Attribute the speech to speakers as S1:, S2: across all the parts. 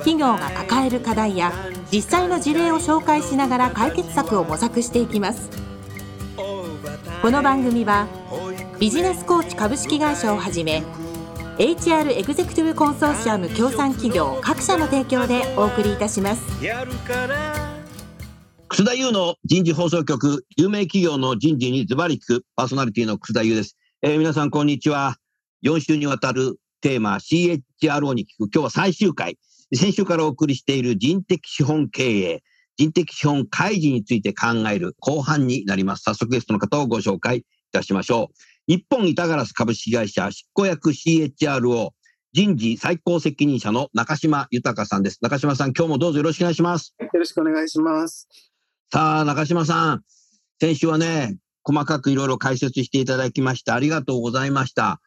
S1: 企業が抱える課題や実際の事例を紹介しながら解決策を模索していきます。この番組はビジネスコーチ株式会社をはじめ HR エグゼクティブコンソーシアム協賛企業各社の提供でお送りいたします。
S2: 楠田優の人事放送局有名企業の人事にズバリ聞くパーソナリティの楠田優です、えー、皆さんこんにちは。4週にわたるテーマ CHRO に聞く今日は最終回。先週からお送りしている人的資本経営、人的資本開示について考える後半になります。早速ゲストの方をご紹介いたしましょう。日本板ガラス株式会社執行役 CHRO 人事最高責任者の中島豊さんです。中島さん、今日もどうぞよろしくお願いします。
S3: よろしくお願いします。
S2: さあ、中島さん、先週はね、細かくいろいろ解説していただきました。ありがとうございました。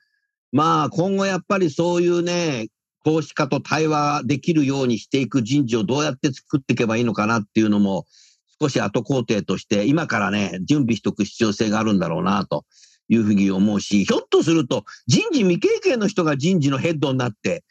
S2: まあ、今後やっぱりそういうね、投資家と対話できるようにしていく人事をどうやって作っていけばいいのかなっていうのも、少し後工程として、今からね、準備しておく必要性があるんだろうな、というふうに思うし、ひょっとすると、人事未経験の人が人事のヘッドになって、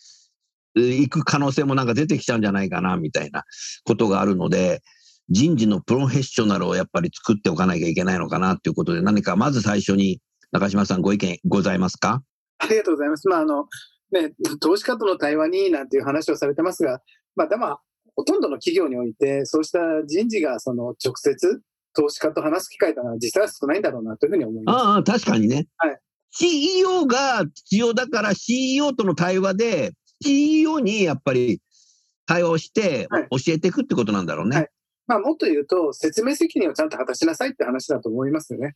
S2: 行く可能性もなんか出てきちゃうんじゃないかな、みたいなことがあるので、人事のプロフェッショナルをやっぱり作っておかなきゃいけないのかなということで、何かまず最初に中島さんご意見ございますか？
S3: ありがとうございます。まあ、あの、ね、投資家との対話になんていう話をされてますが、まあ、でも、ほとんどの企業において、そうした人事がその直接投資家と話す機会というのは実際は少ないんだろうなというふうに思います。
S2: ああ、確かにね。
S3: はい。
S2: CEO が必要だから CEO との対話で、CEO にやっぱり対話をして教えていくってことなんだろうね。はい、
S3: まあ、もっと言うと、説明責任をちゃんと果たしなさいって話だと思いますよね。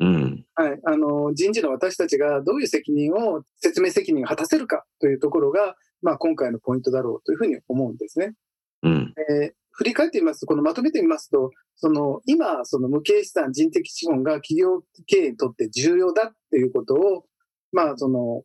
S2: うん、
S3: はい、あの人事の私たちがどういう責任を説明責任を果たせるかというところが、まあ、今回のポイントだろうというふうに思うんですね。
S2: うん、
S3: えー、振り返ってみますと、このまとめてみますと、その今、その無形資産、人的資本が企業経営にとって重要だっていうことを、まあ、その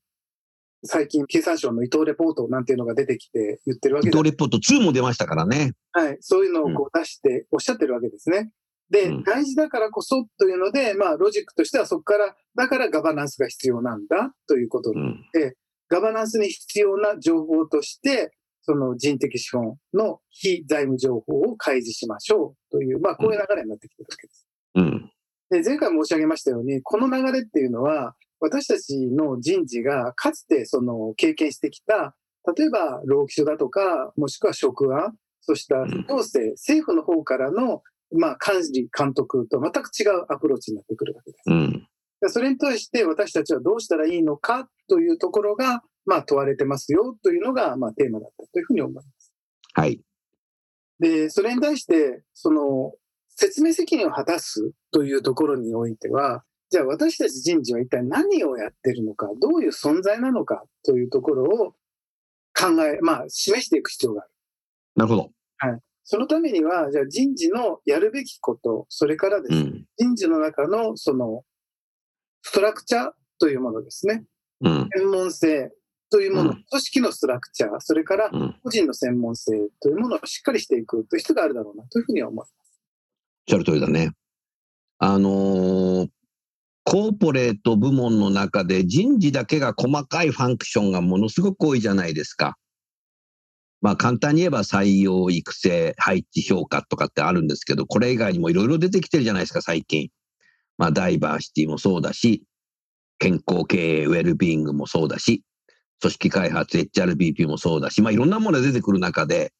S3: 最近、経産省の伊藤レポートなんていうのが出てきて言ってるわけ
S2: です。伊藤レポート2も出ましたからね。
S3: はい、そういうのをこう出しておっしゃってるわけですね。で、大事だからこそというので、まあ、ロジックとしてはそこから、だからガバナンスが必要なんだということで、うん、ガバナンスに必要な情報として、その人的資本の非財務情報を開示しましょうという、まあ、こういう流れになってきてるわけです。
S2: うん、
S3: で前回申し上げましたように、この流れっていうのは、私たちの人事がかつてその経験してきた、例えば労基署だとか、もしくは職案、そした行政、政府の方からのまあ、監事、監督と全く違うアプローチになってくるわけです。
S2: うん、
S3: それに対して私たちはどうしたらいいのかというところが、まあ、問われてますよというのが、まあ、テーマだったというふうに思います。
S2: はい。
S3: で、それに対して、その、説明責任を果たすというところにおいては、じゃあ私たち人事は一体何をやってるのか、どういう存在なのかというところを考え、まあ、示していく必要がある。
S2: なるほど。
S3: はい。そのためには、じゃあ人事のやるべきこと、それからですね、うん、人事の中のそのストラクチャーというものですね。
S2: うん、
S3: 専門性というもの、うん、組織のストラクチャー、それから個人の専門性というものをしっかりしていくという人があるだろうなというふうには思います。
S2: おっしゃる通りだね。あのー、コーポレート部門の中で人事だけが細かいファンクションがものすごく多いじゃないですか。まあ簡単に言えば採用、育成、配置、評価とかってあるんですけど、これ以外にもいろいろ出てきてるじゃないですか、最近。まあダイバーシティもそうだし、健康経営、ウェルビーイングもそうだし、組織開発、HRBP もそうだし、まあいろんなものが出てくる中で、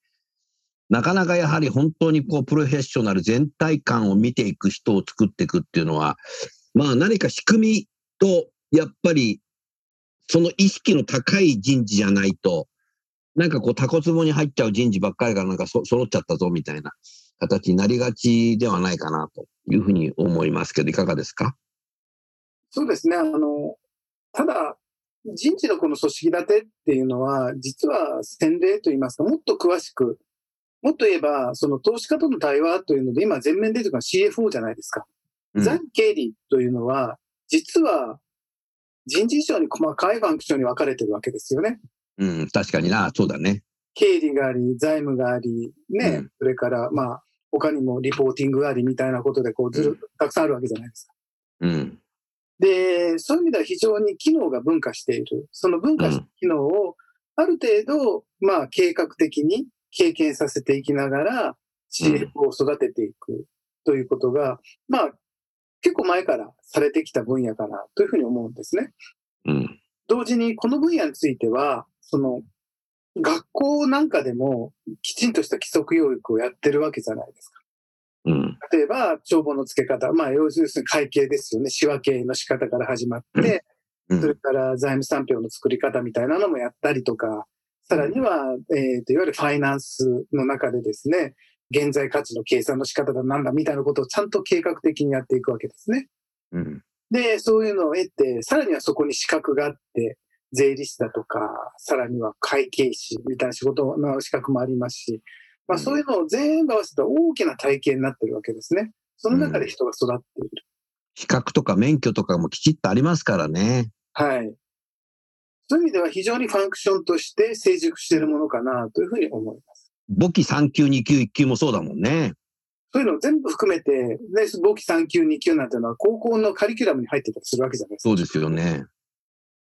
S2: なかなかやはり本当にこうプロフェッショナル全体感を見ていく人を作っていくっていうのは、まあ何か仕組みと、やっぱりその意識の高い人事じゃないと、なんかこう、タコツボに入っちゃう人事ばっかりがなんかそ揃っちゃったぞみたいな形になりがちではないかなというふうに思いますけど、いかがですか？
S3: そうですね。あの、ただ、人事のこの組織立てっていうのは、実は先例といいますか、もっと詳しく、もっと言えば、その投資家との対話というので、今全面出てくるのは CFO じゃないですか。うん、財務経理というのは、実は人事以上に細かいファンクションに分かれてるわけですよね。
S2: うん、確かにな、そうだね。
S3: 経理があり、財務があり、ね、うん、それから、まあ、他にもリポーティングがありみたいなことで、こう、ずる、たくさんあるわけじゃないですか。
S2: うん。
S3: で、そういう意味では非常に機能が分化している。その分化した機能を、ある程度、まあ、計画的に経験させていきながら、CF を育てていくということが、まあ、結構前からされてきた分野かなというふうに思うんですね。
S2: うん。
S3: 同時に、この分野については、その、学校なんかでもきちんとした規則教育をやってるわけじゃないですか。
S2: うん、
S3: 例えば、帳簿の付け方、まあ、要するに会計ですよね。仕分けの仕方から始まって、うん、それから財務産票の作り方みたいなのもやったりとか、さらには、えっ、ー、と、いわゆるファイナンスの中でですね、現在価値の計算の仕方だなんだみたいなことをちゃんと計画的にやっていくわけですね。
S2: うん、
S3: で、そういうのを得て、さらにはそこに資格があって、税理士だとか、さらには会計士みたいな仕事の資格もありますし、まあ、そういうのを全部合わせた大きな体系になってるわけですね。その中で人が育っている。
S2: 資格とか免許とかもきちっとありますからね。
S3: はい。そういう意味では非常にファンクションとして成熟しているものかなというふうに思います。
S2: 簿記3級、2級、1級もそうだもんね。
S3: そういうのを全部含めて、ね、簿記3級、2級なんていうのは高校のカリキュラムに入ってたりするわけじゃないですか。
S2: そうですよね。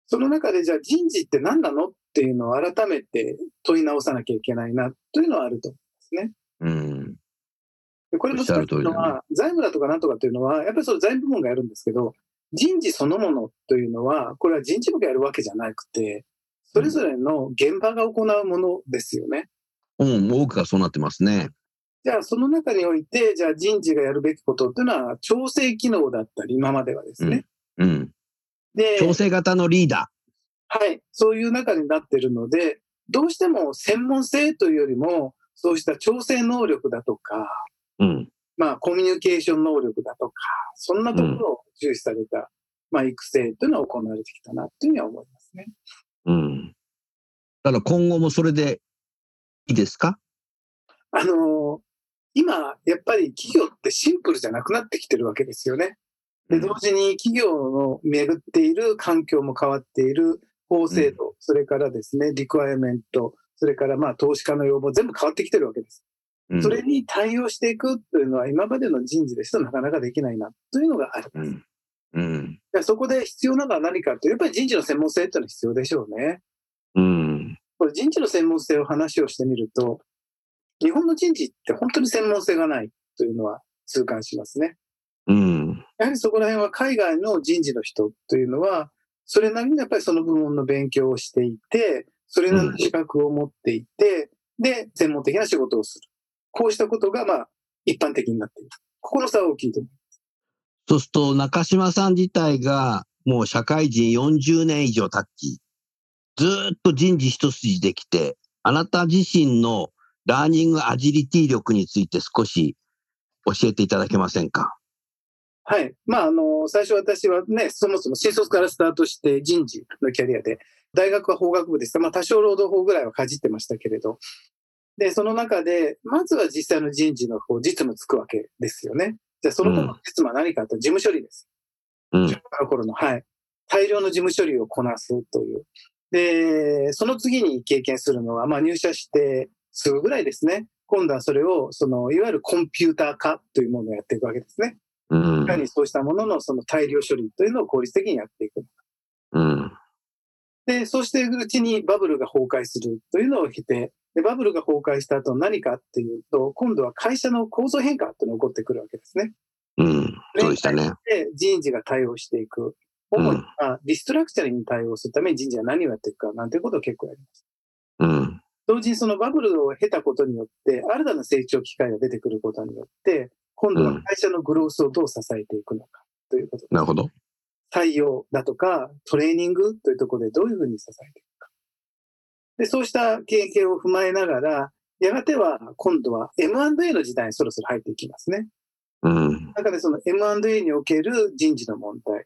S3: その中でじゃあ人事って何なのっていうのを改めて問い直さなきゃいけないなというのはあると思うんですね。
S2: うん。
S3: これ難しいのは、財務だとかなんとかっていうのは、やっぱりその財務部門がやるんですけど、人事そのものというのは、これは人事部がやるわけじゃなくて、それぞれの現場が行うものですよね。
S2: うん、多くがそうなってますね。
S3: じゃあ、その中において、じゃあ人事がやるべきことっていうのは、調整機能だったり、今まではですね。
S2: うん、うんで、調整型のリーダ
S3: ー。はい。そういう中になってるので、どうしても専門性というよりも、そうした調整能力だとか、
S2: うん、
S3: まあ、コミュニケーション能力だとか、そんなところを重視された、うん、まあ、育成というのは行われてきたなというふうには思いますね。
S2: うん。だから今後もそれでいいですか？
S3: あの、今、やっぱり企業ってシンプルじゃなくなってきてるわけですよね。で、同時に企業の巡っている環境も変わっている法制度、うん、それからですね、リクワイアメント、それからまあ投資家の要望、全部変わってきてるわけです。うん、それに対応していくというのは今までの人事ですとなかなかできないなというのがあります。
S2: うん、
S3: そこで必要なのは何かというと、やっぱり人事の専門性というのは必要でしょうね。
S2: うん、
S3: これ人事の専門性を話をしてみると、日本の人事って本当に専門性がないというのは痛感しますね。
S2: うん、
S3: やはりそこら辺は海外の人事の人というのは、それなりにやっぱりその部門の勉強をしていて、それなりの資格を持っていて、うん、で、専門的な仕事をする。こうしたことが、まあ、一般的になっている。ここの差は大きいと思います。
S2: そうすると、中島さん自体が、もう社会人40年以上経ち、ずっと人事一筋できて、あなた自身のラーニングアジリティ力について少し教えていただけませんか？
S3: はい。まあ、あの、最初私はね、そもそも新卒からスタートして人事のキャリアで、大学は法学部でした。まあ、多少労働法ぐらいはかじってましたけれど、で、その中で、まずは実際の人事の方、実務つくわけですよね。じゃあ、その後の実務は何かと、事務処理です。
S2: うん。
S3: の頃の、はい。大量の事務処理をこなすという。で、その次に経験するのは、まあ、入社してすぐぐらいですね。今度はそれを、その、いわゆるコンピューター化というものをやっていくわけですね。いかにそうしたもののその大量処理というのを効率的にやっていく。
S2: うん、
S3: で、そうしていくうちにバブルが崩壊するというのを経て、でバブルが崩壊した後何かっていうと、今度は会社の構造変化っていうのが起こってくるわけですね。
S2: うん、そうでしたね。
S3: で、人事が対応していく。主に、まリストラクチャリングに対応するために人事は何をやっていくかなんていうことを結構やります。
S2: うん。
S3: 同時にそのバブルを経たことによって、新たな成長機会が出てくることによって、今度は会社のグロースをどう支えていくのかということです。
S2: なるほど。
S3: 採用だとか、トレーニングというところでどういうふうに支えていくか。で、そうした経験を踏まえながら、やがては今度は M&A の時代にそろそろ入っていきますね。
S2: うん。
S3: 中でその M&A における人事の問題。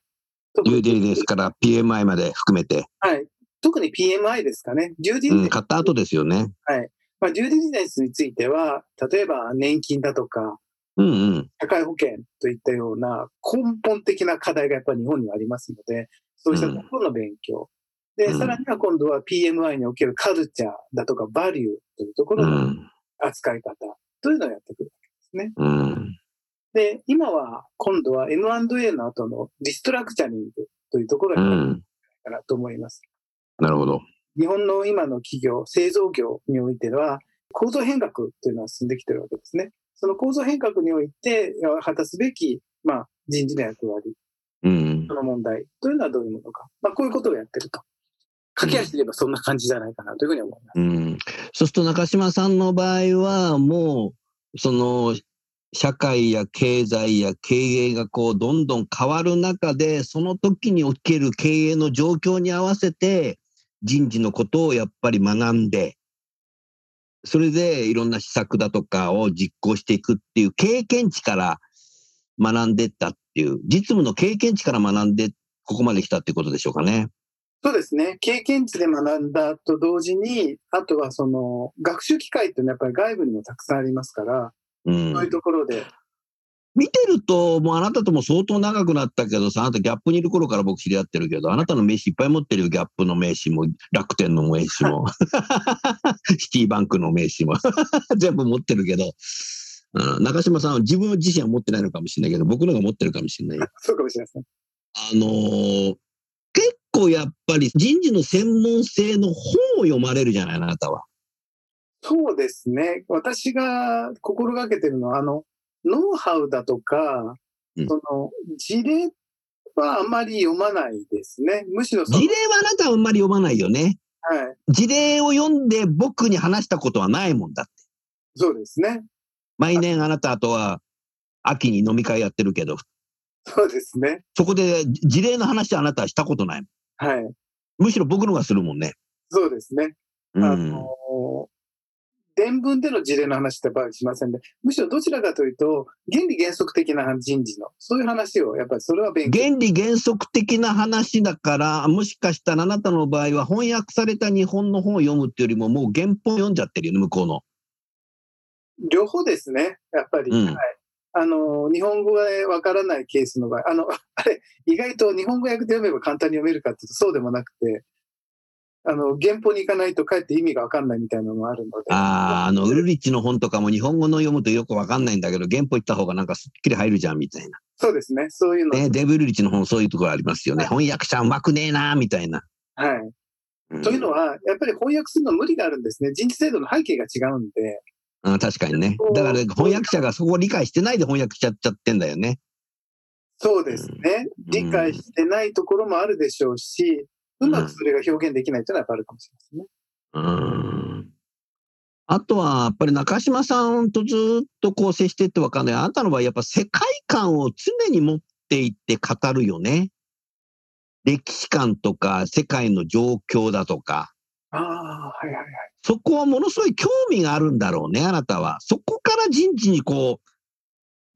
S2: デューデリですから PMI まで含めて。
S3: はい。特に PMI ですかね。
S2: デューディうん、買った後ですよね。
S3: はい。まあ、デューディリジェンスについては、例えば年金だとか、
S2: うんうん、
S3: 社会保険といったような根本的な課題がやっぱり日本にはありますので、そうしたところの勉強。うん、で、さらには今度は PMI におけるカルチャーだとかバリューというところの扱い方というのをやってくるわけですね。
S2: うん、
S3: で、今は今度は M&A の後のリストラクチャリングというところになるかなと思います。
S2: なるほど。
S3: 日本の今の企業、製造業においては、構造変革というのは進んできてるわけですね。その構造変革において果たすべき、まあ、人事の役割、
S2: うん、
S3: その問題というのはどういうものか。まあ、こういうことをやってると。駆け足で言えばそんな感じじゃないかなというふうに思います。
S2: うん、そうすると中島さんの場合は、もう、その、社会や経済や経営がこうどんどん変わる中で、その時における経営の状況に合わせて、人事のことをやっぱり学んで、それでいろんな施策だとかを実行していくっていう経験値から学んでったっていう、実務の経験値から学んでここまで来たっていうことでしょうかね。
S3: そうですね。経験値で学んだと同時に、あとはその学習機会っていうのはやっぱり外部にもたくさんありますから、うん、そういうところで
S2: 見てると、もうあなたとも相当長くなったけどさ、あなたギャップにいる頃から僕知り合ってるけど、あなたの名刺いっぱい持ってるよ、ギャップの名刺も、楽天の名刺も、シティバンクの名刺も、全部持ってるけど、中島さんは自分自身は持ってないのかもしれないけど、僕のが持ってるかもしれない。
S3: そうかもしれないですね。
S2: あのー、結構やっぱり人事の専門性の本を読まれるじゃない、あなたは。
S3: そうですね。私が心がけてるのは、あの、ノウハウだとか、うん、その事例はあんまり読まないですね。むしろ
S2: 事例はあなたはあんまり読まないよね。
S3: はい。
S2: 事例を読んで僕に話したことはないもんだって。
S3: そうですね。
S2: 毎年あなたとは秋に飲み会やってるけど。
S3: そうですね。
S2: そこで事例の話はあなたはしたことない。
S3: はい。
S2: むしろ僕のがするもんね。
S3: そうですね。
S2: うん、
S3: あの伝聞での事例の話ってやっぱりしませんで、むしろどちらかというと、原理原則的な人事の、そういう話を、やっぱりそれは勉
S2: 強。原理原則的な話だから、もしかしたらあなたの場合は翻訳された日本の本を読むっていうよりも、もう原本読んじゃってるよね、向こうの。
S3: 両方ですね、やっぱり。うん、はいあの、日本語がわからないケースの場合、あの、あれ、意外と日本語訳で読めば簡単に読めるかっていうとそうでもなくて、あの、原本に行かないとかえって意味がわかんないみたいなのもあるので。
S2: ああ、あの、ウルリッチの本とかも日本語の読むとよくわかんないんだけど、原本行った方がなんかすっきり入るじゃんみたいな。
S3: そうですね。そういうの。
S2: ね、デブルリッチの本そういうところありますよね。はい、翻訳者うまくねえなみたいな。
S3: はい。うん、というのは、やっぱり翻訳するの無理があるんですね。人事制度の背景が違うんで。
S2: あ確かにね。だから翻訳者がそこを理解してないで翻訳しちゃっちゃってんだよね。
S3: そうですね。うん、理解してないところもあるでしょうし、うまくそれが表現できないというのはやっぱあるかもしれ
S2: ないですね。うん。あとは、やっぱり中島さんとずっとこう接してってわかんない。あなたの場合、やっぱ世界観を常に持っていって語るよね。歴史観とか世界の状況だとか。
S3: ああ、はいはいはい。
S2: そこはものすごい興味があるんだろうね、あなたは。そこから人事にこう、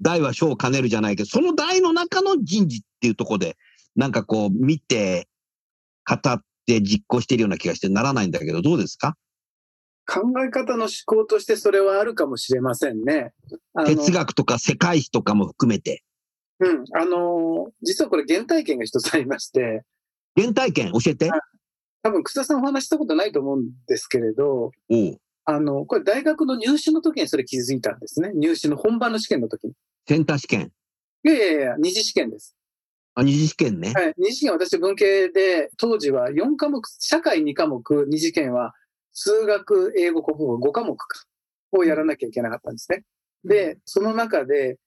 S2: 大は小を兼ねるじゃないけど、その大の中の人事っていうところで、なんかこう見て、語って実行しているような気がしてならないんだけど、どうですか？
S3: 考え方の思考としてそれはあるかもしれませんね。
S2: 哲学とか世界史とかも含めて。
S3: うん。あの、実はこれ原体験が一つありまして。
S2: 原体験？教えて。
S3: 多分、草さんお話したことないと思うんですけれど、
S2: お
S3: あの、これ大学の入試の時にそれ気づいたんですね。入試の本番の試験の時に。
S2: センター試験
S3: いやいやいや、二次試験です。
S2: あ、二次試験ね。
S3: はい。二次試験私文系で、当時は4科目、社会2科目、二次試験は数学、英語、国語5科目か、をやらなきゃいけなかったんですね。で、その中で、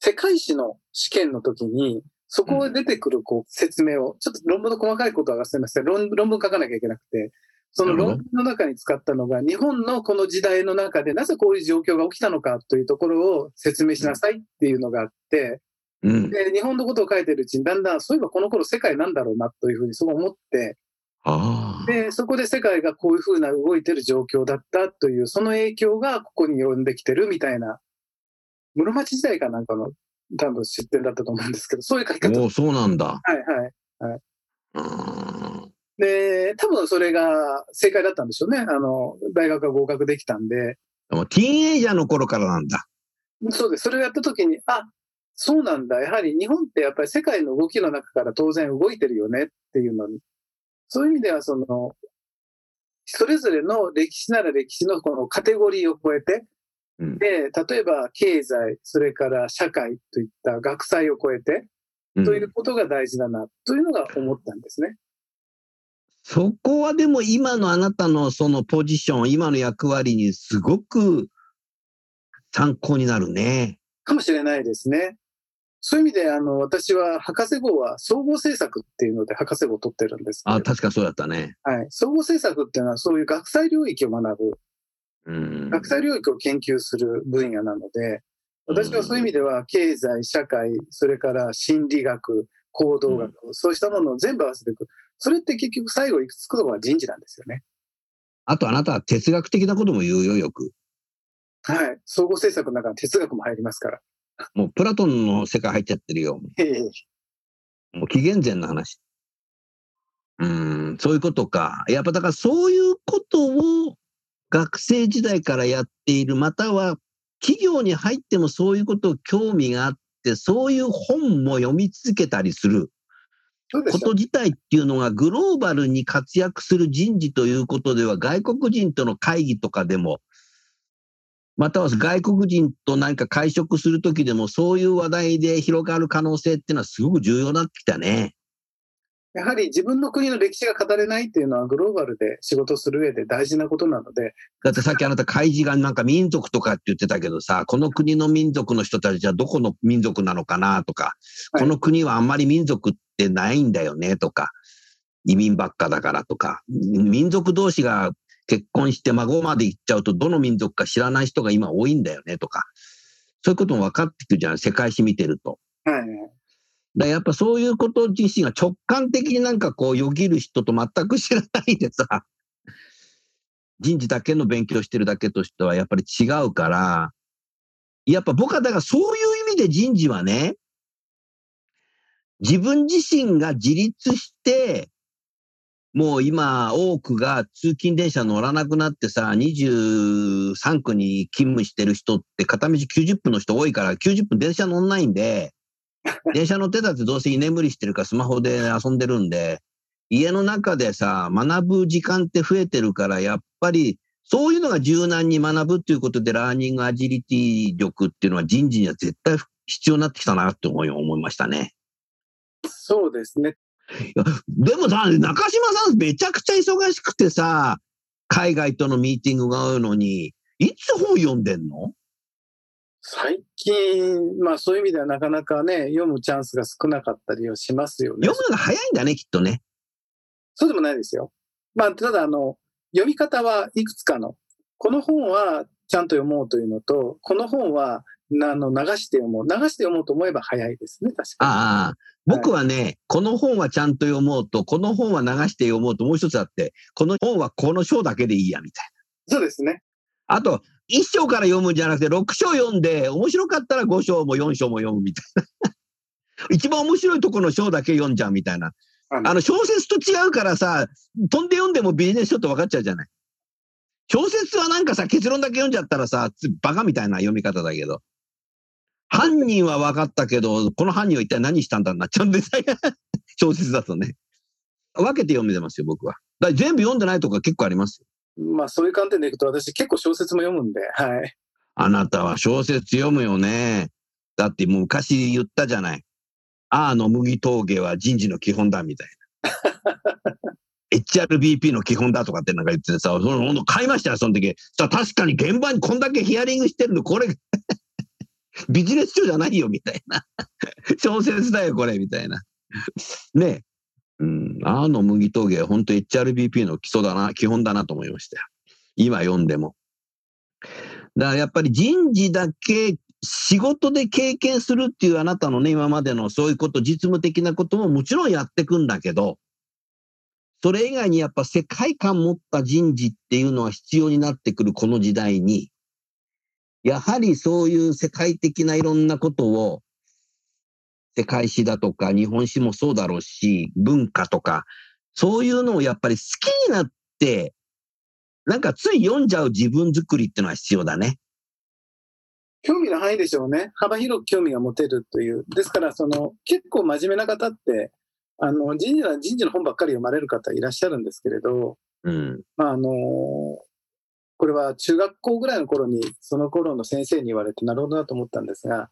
S3: 世界史の試験の時に、そこで出てくるこう説明を、ちょっと論文の細かいことは忘れました論論文書かなきゃいけなくて、その論文の中に使ったのが、日本のこの時代の中でなぜこういう状況が起きたのかというところを説明しなさいっていうのがあって、
S2: うん、
S3: で、日本のことを書いてるうちに、だんだん、そういえばこの頃世界なんだろうなというふうにそう思って、で、そこで世界がこういうふうな動いてる状況だったという、その影響がここに呼んできてるみたいな、室町時代かなんかの多分出典だったと思うんですけど、そういう書き方。
S2: おそうなんだ。
S3: はいはい。はい、で、多分それが正解だったんでしょうね。あの、大学が合格できたんで。
S2: もうティーンエイジャーの頃からなんだ。
S3: そうです。それをやった時に、あ、そうなんだ。やはり日本ってやっぱり世界の動きの中から当然動いてるよねっていうのに。そういう意味では、その、それぞれの歴史なら歴史のこのカテゴリーを超えて、うん、で、例えば経済、それから社会といった学祭を超えて、ということが大事だな、というのが思ったんですね。
S2: そこはでも今のあなたのそのポジション、今の役割にすごく参考になるね。
S3: かもしれないですね。そういう意味で、あの、私は博士号は総合政策っていうので博士号を取ってるんです
S2: あ、確かそうだったね。
S3: はい。総合政策っていうのはそういう学際領域を学ぶ。うん、学際領域を研究する分野なので、私はそういう意味では経済、社会、それから心理学、行動学、うん、そうしたものを全部合わせていく。それって結局最後行き着くのは人事なんですよね。
S2: あとあなたは哲学的なことも言うよ、よく。
S3: はい。総合政策の中に哲学も入りますから。
S2: もうプラトンの世界入っちゃってるよ。もう紀元前の話。うん、そういうことか。やっぱだからそういうことを学生時代からやっている、または企業に入ってもそういうことを興味があって、そういう本も読み続けたりすること自体っていうのがグローバルに活躍する人事ということでは外国人との会議とかでもまたは外国人と何か会食するときでも、そういう話題で広がる可能性っていうのはすごく重要になってきたね。
S3: やはり自分の国の歴史が語れないっていうのはグローバルで仕事する上で大事なことなので。
S2: だってさっきあなた開示がなんか民族とかって言ってたけどさ、この国の民族の人たちはどこの民族なのかなとか、はい、この国はあんまり民族ってないんだよねとか、移民ばっかだからとか、民族同士が結婚して孫まで行っちゃうと、どの民族か知らない人が今多いんだよねとか、そういうことも分かってくるじゃん、世界史見てると。はい。だやっぱそういうこと自身が直感的になんかこうよぎる人と全く知らないでさ、人事だけの勉強してるだけとしてはやっぱり違うから、やっぱ僕はだからそういう意味で人事はね、自分自身が自立して、もう今、多くが通勤電車乗らなくなってさ、23区に勤務してる人って片道90分の人多いから、90分電車乗んないんで、電車乗ってたってどうせ居眠りしてるかスマホで遊んでるんで、家の中でさ、学ぶ時間って増えてるから、やっぱり、そういうのが柔軟に学ぶっていうことで、ラーニングアジリティ力っていうのは人事には絶対必要になってきたなって思い思いましたね。
S3: そうですね。
S2: でもさ、中島さんめちゃくちゃ忙しくてさ、海外とのミーティングが合うのに、いつ本読んでんの？
S3: 最近、まあそういう意味ではなかなかね、読むチャンスが少なかったりはしますよね。
S2: 読むのが早いんだね、きっとね。
S3: そうでもないですよ。まあ、ただ、あの、読み方はいくつかの。この本はちゃんと読もうというのと、この本はあの流して読もう。流して読もうと思えば早いですね、確かに。
S2: ああ、僕はね、はい、この本はちゃんと読もうと、この本は流して読もうともう一つあって、この本はこの章だけでいいや、みたい
S3: な。そうですね。
S2: あと、1章から読むんじゃなくて、6章読んで、面白かったら5章も4章も読むみたいな。一番面白いところの章だけ読んじゃうみたいな。あの、小説と違うからさ、飛んで読んでもビジネス書って分かっちゃうじゃない。小説はなんかさ、結論だけ読んじゃったらさ、バカみたいな読み方だけど。犯人は分かったけど、この犯人は一体何したんだになっちゃうんです 小説だとね。分けて読めてますよ、僕は。だ全部読んでないとか結構あります
S3: よ。まあ、そういう観点でいくと、私結構小説も読むんで、はい。
S2: あなたは小説読むよね。だってもう昔言ったじゃない。あの麦峠は人事の基本だ、みたいな。HRBP の基本だとかってなんか言ってさ、その買いましたよ、その時。さ確かに現場にこんだけヒアリングしてるの、これ ビジネス書じゃないよ、みたいな。小説だよ、これ、みたいな。ねうん、あの麦峠は本当 HRBP の基礎だな、基本だなと思いましたよ。今読んでも。だからやっぱり人事だけ仕事で経験するっていうあなたのね、今までのそういうこと、実務的なことももちろんやってくんだけど、それ以外にやっぱ世界観持った人事っていうのは必要になってくるこの時代に、やはりそういう世界的ないろんなことを、世界史だとか日本史もそうだろうし、文化とか、そういうのをやっぱり好きになって、なんかつい読んじゃう自分作りっていうのは必要だね。
S3: 興味の範囲でしょうね。幅広く興味が持てるという。ですから、その、結構真面目な方って、あの、人事人事の本ばっかり読まれる方いらっしゃるんですけれど、
S2: うん。
S3: まあ、あの、これは中学校ぐらいの頃に、その頃の先生に言われて、なるほどなと思ったんですが、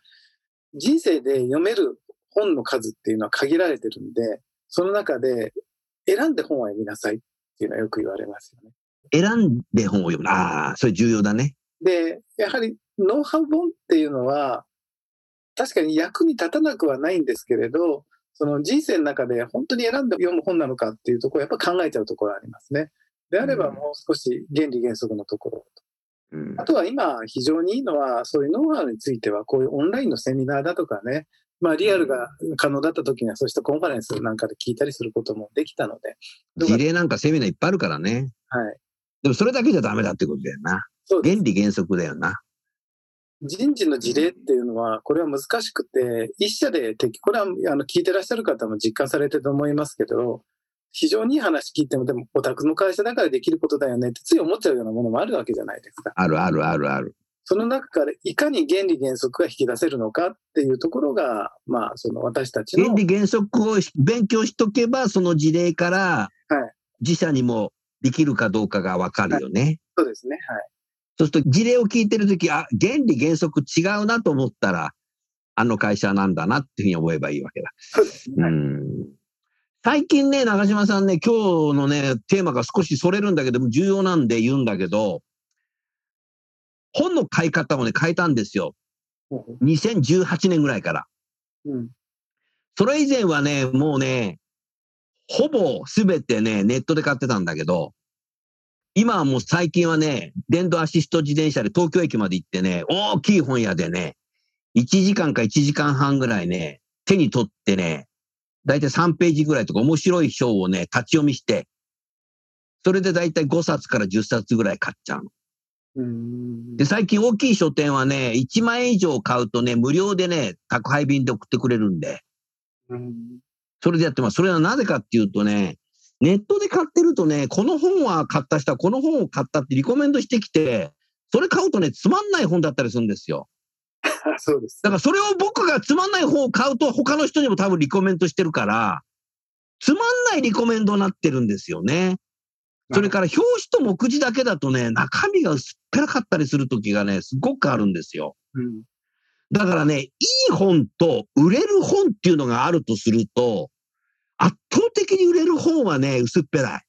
S3: 人生で読める本の数っていうのは限られてるんで、その中で選んで本を読みなさいっていうのはよく言われますよね。
S2: 選んで本を読む。ああ、それ重要だね。
S3: で、やはりノウハウ本っていうのは、確かに役に立たなくはないんですけれど、その人生の中で本当に選んで読む本なのかっていうところやっぱ考えちゃうところありますね。であればもう少し原理原則のところ
S2: うん、
S3: あとは今非常にいいのは、そういうノウハウについては、こういうオンラインのセミナーだとかね、まあリアルが可能だった時には、そうしたコンファレンスなんかで聞いたりすることもできたので。
S2: 事例なんかセミナーいっぱいあるからね。
S3: はい。
S2: でもそれだけじゃダメだってことだよな。そう原理原則だよな。
S3: 人事の事例っていうのは、これは難しくて、一社で適、これはあの聞いてらっしゃる方も実感されてると思いますけど、非常にいい話聞いても、でも、お宅の会社だからできることだよねってつい思っちゃうようなものもあるわけじゃないですか。
S2: あるあるあるある。
S3: その中からいかに原理原則が引き出せるのかっていうところが、まあ、その私たち
S2: の。原理原則を勉強しとけば、その事例から、自社にもできるかどうかがわかるよね、はい。
S3: そうですね。はい。
S2: そうすると事例を聞いてるとき、あ、原理原則違うなと思ったら、あの会社なんだなっていうふうに思えばいいわけだ。
S3: そうですね。
S2: うん最近ね、長島さんね、今日のね、テーマが少しそれるんだけども、重要なんで言うんだけど、本の買い方をね、変えたんですよ。2018年ぐらいから。
S3: うん、
S2: それ以前はね、もうね、ほぼすべてね、ネットで買ってたんだけど、今はもう最近はね、電動アシスト自転車で東京駅まで行ってね、大きい本屋でね、1時間か1時間半ぐらいね、手に取ってね、だいたい3ページぐらいとか面白い章をね、立ち読みして、それでだいたい5冊から10冊ぐらい買っちゃう
S3: の。
S2: で、最近大きい書店はね、1万円以上買うとね、無料でね、宅配便で送ってくれるんで、それでやってます。それはなぜかっていうとね、ネットで買ってるとね、この本は買った人はこの本を買ったってリコメンドしてきて、それ買うとね、つまんない本だったりするんですよ。
S3: そうです。
S2: だからそれを僕がつまんない本を買うと他の人にも多分リコメントしてるから、つまんないリコメンドになってるんですよね。それから表紙と目次だけだとね、中身が薄っぺらかったりする時がね、すごくあるんですよ。
S3: うん、
S2: だからね、いい本と売れる本っていうのがあるとすると、圧倒的に売れる本はね、薄っぺらい。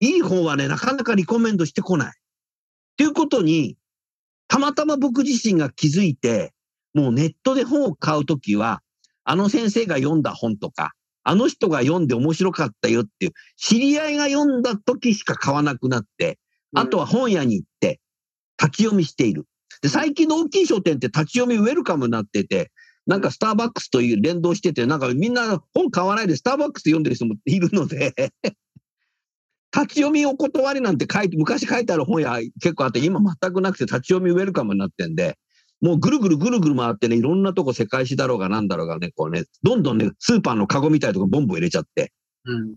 S2: いい本はね、なかなかリコメンドしてこない。っていうことに、たまたま僕自身が気づいて、もうネットで本を買うときは、あの先生が読んだ本とか、あの人が読んで面白かったよっていう、知り合いが読んだ時しか買わなくなって、あとは本屋に行って立ち読みしている。で、最近の大きい書店って立ち読みウェルカムになってて、なんかスターバックスという連動してて、なんかみんな本買わないでスターバックス読んでる人もいるので立ち読みお断りなんて書いて、昔書いてある本や結構あって、今全くなくて立ち読みウェルカムになってんで、もうぐるぐるぐるぐる回ってね、いろんなとこ世界史だろうがなんだろうがね、こうね、どんどんね、スーパーのカゴみたいなとこボンボン入れちゃって、
S3: うん、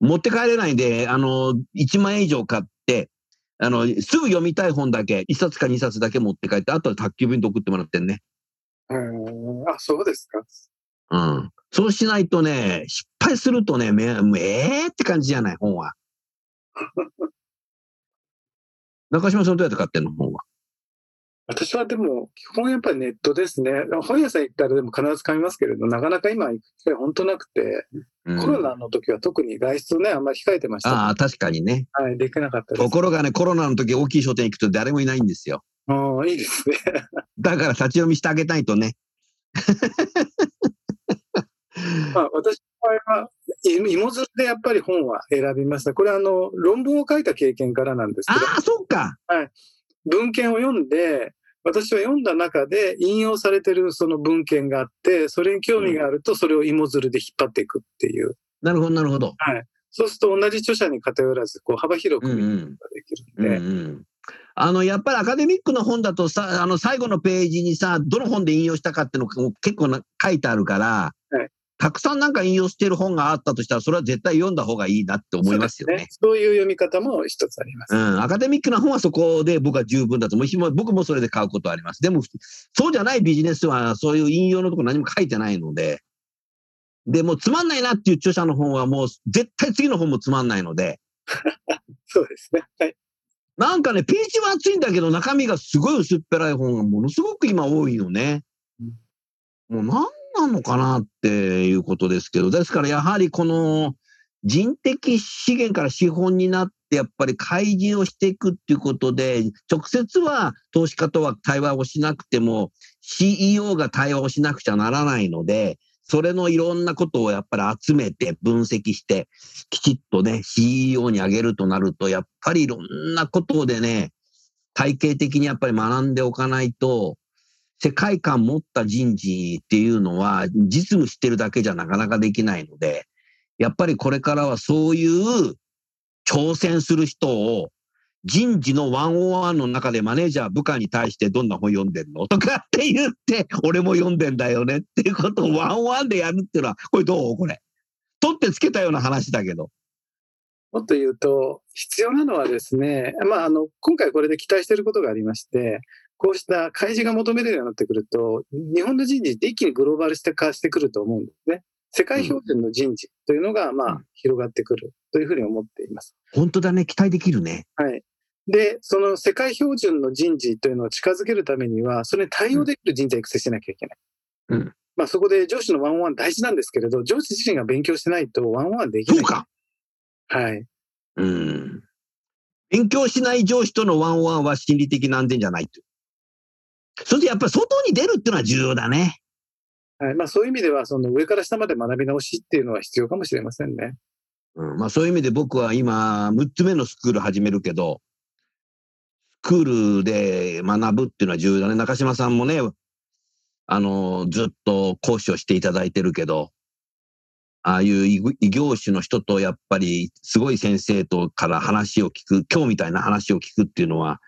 S2: 持って帰れないんで、あの、1万円以上買って、あの、すぐ読みたい本だけ、1冊か2冊だけ持って帰って、あとは宅急便で送ってもらってんね。
S3: うん、あ、そうですか。
S2: うん。そうしないとね、失敗するとね、めえーって感じじゃない、本は。中島さんどうやって買ってんの本は？
S3: 私はでも、基本やっぱりネットですね。本屋さん行ったらでも必ず買いますけれど、なかなか今行く機会本当なくて、うん、コロナの時は特に外出をね、あんまり控えてました。
S2: ああ、確かにね。
S3: はい、できなかった
S2: です。ところがね、コロナの時大きい書店行くと誰もいないんですよ。
S3: ああ、いいですね。
S2: だから立ち読みしてあげたいとね。
S3: まあ、私の場合は、芋づるでやっぱり本は選びました。これはあの、論文を書いた経験からなんですけど。
S2: ああ、そっか。
S3: はい。文献を読んで、私は読んだ中で引用されてるその文献があって、それに興味があると、それを芋づるで引っ張っていくっていう。
S2: なるほど、なるほど。
S3: はい。そうすると同じ著者に偏らず、こう幅広く見ることができるんで。
S2: うんうんあの、やっぱりアカデミックの本だとさ、あの、最後のページにさ、どの本で引用したかっていうのが結構な書いてあるから、
S3: はい、
S2: たくさんなんか引用している本があったとしたら、それは絶対読んだ方がいいなって思いますよね。
S3: そう、ね,、いう読み方も一つあります。
S2: うん。アカデミックな本はそこで僕は十分だと思うし、僕もそれで買うことはあります。でも、そうじゃないビジネスはそういう引用のところ何も書いてないので、で、もうつまんないなっていう著者の本はもう絶対次の本もつまんないので。
S3: そうですね。はい。
S2: なんかね、ピーチは熱いんだけど中身がすごい薄っぺらい本がものすごく今多いよね。もう何なのかなっていうことですけど、ですからやはりこの人的資源から資本になってやっぱり開示をしていくっていうことで、直接は投資家とは対話をしなくても CEO が対話をしなくちゃならないので、それのいろんなことをやっぱり集めて分析して、きちっとね、CEO にあげるとなると、やっぱりいろんなことでね、体系的にやっぱり学んでおかないと、世界観持った人事っていうのは実務してるだけじゃなかなかできないので、やっぱりこれからはそういう挑戦する人を人事のワンオワンの中でマネージャー部下に対してどんな本読んでんのとかって言って、俺も読んでんだよねっていうことをワンオワンでやるっていうのは、これどうこれ？取ってつけたような話だけど。
S3: もっと言うと、必要なのはですね、まあ、あの、今回これで期待していることがありまして、こうした開示が求めるようになってくると、日本の人事って一気にグローバル化してくると思うんですね。世界標準の人事というのが、まあ、広がってくるというふうに思っています。
S2: 本当だね。期待できるね。
S3: はい。で、その世界標準の人事というのを近づけるためには、それに対応できる人材育成しなきゃいけない。うん。まあそこで上司のワンワン大事なんですけれど、上司自身が勉強してないとワンワンできない。
S2: そうか。
S3: はい。
S2: うん。勉強しない上司とのワンワンは心理的な安全じゃないと。そしてやっぱり外に出るっていうのは重要だね。
S3: はい。まあそういう意味では、その上から下まで学び直しっていうのは必要かもしれませんね。
S2: うん。まあそういう意味で僕は今、6つ目のスクール始めるけど、スクールで学ぶっていうのは重要だね。中島さんもね、あの、ずっと講師をしていただいてるけど、ああいう異業種の人とやっぱりすごい先生とから話を聞く、今日みたいな話を聞くっていうのは、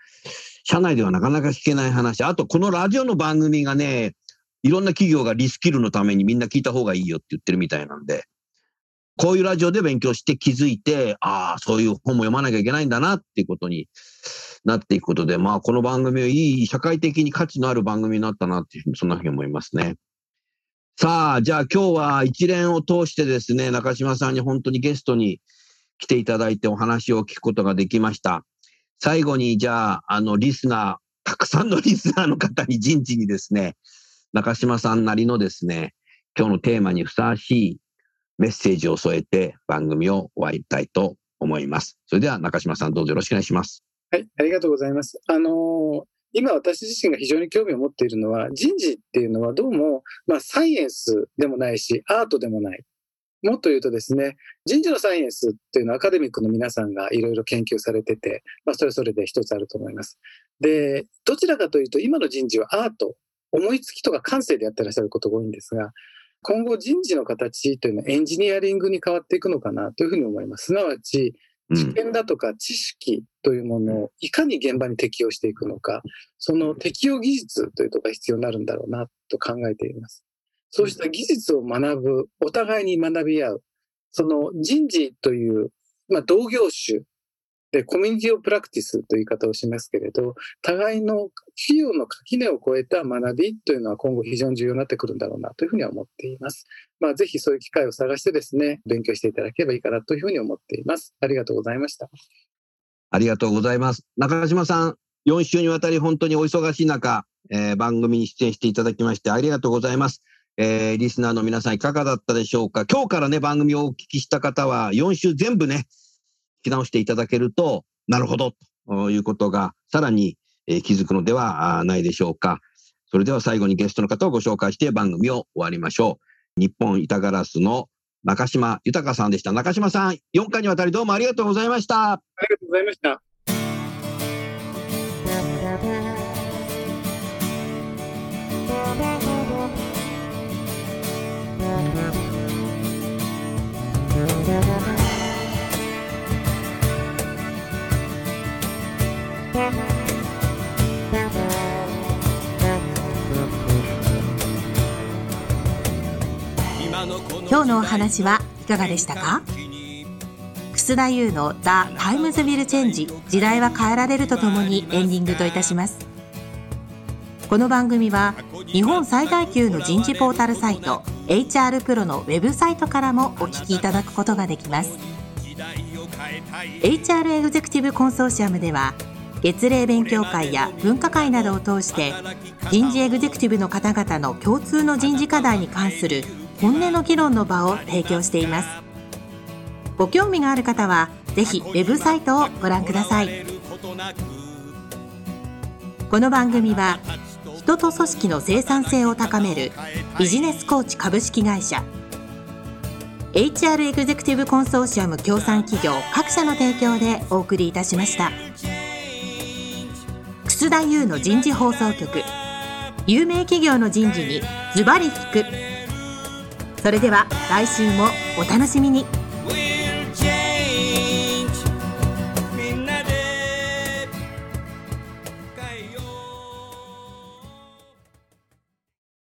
S2: 社内ではなかなか聞けない話。あと、このラジオの番組がね、いろんな企業がリスキルのためにみんな聞いた方がいいよって言ってるみたいなんで、こういうラジオで勉強して気づいて、ああ、そういう本も読まなきゃいけないんだなっていうことになっていくことで、まあ、この番組はいい社会的に価値のある番組になったなっていうふうに、そんなふうに思いますね。さあ、じゃあ今日は一連を通してですね、中島さんに本当にゲストに来ていただいてお話を聞くことができました。最後に、じゃあ、あの、リスナー、たくさんのリスナーの方に人事にですね、中島さんなりのですね、今日のテーマにふさわしいメッセージを添えて番組を終わりたいと思います。それでは中島さんどうぞよろしくお願いします。
S3: はい、ありがとうございます。あのー、今私自身が非常に興味を持っているのは人事っていうのはどうも、まあ、サイエンスでもないし、アートでもない。もっと言うとですね、人事のサイエンスっていうのはアカデミックの皆さんがいろいろ研究されてて、まあ、それぞれで一つあると思います。で、どちらかというと、今の人事はアート、思いつきとか感性でやってらっしゃることが多いんですが、今後人事の形というのはエンジニアリングに変わっていくのかなというふうに思います。すなわち、知見だとか知識というものをいかに現場に適用していくのか、その適用技術というのが必要になるんだろうなと考えています。そうした技術を学ぶ、お互いに学び合う、その人事という、まあ、同業種で、コミュニティオプラクティスという言い方をしますけれど、互いの企業の垣根を越えた学びというのは今後非常に重要になってくるんだろうなというふうには思っています。まあ、ぜひそういう機会を探してですね、勉強していただければいいかなというふうに思っています。ありがとうございました。
S2: ありがとうございます。中島さん、4週にわたり本当にお忙しい中、えー、番組に出演していただきましてありがとうございます。えー、リスナーの皆さんいかがだったでしょうか？今日からね、番組をお聞きした方は、4週全部ね、聞き直していただけると、なるほど、ということが、さらに、えー、気づくのではないでしょうか？それでは最後にゲストの方をご紹介して番組を終わりましょう。日本板ガラスの中島豊さんでした。中島さん、4回にわたりどうもありがとうございました。
S3: ありがとうございました。
S1: 今日のお話はいかがでしたか？楠田優の The Times Will Change 時代は変えられるとともにエンディングといたします。この番組は日本最大級の人事ポータルサイト HR プロのウェブサイトからもお聞きいただくことができます。HR エグゼクティブコンソーシアムでは月例勉強会や分科会などを通して人事エグゼクティブの方々の共通の人事課題に関する本音の議論の場を提供しています。ご興味がある方はぜひウェブサイトをご覧ください。この番組は人と組織の生産性を高めるビジネスコーチ株式会社。HR エグゼクティブコンソーシアム協賛企業各社の提供でお送りいたしました。楠田優の人事放送局。有名企業の人事にズバリ聞く。それでは来週もお楽しみに。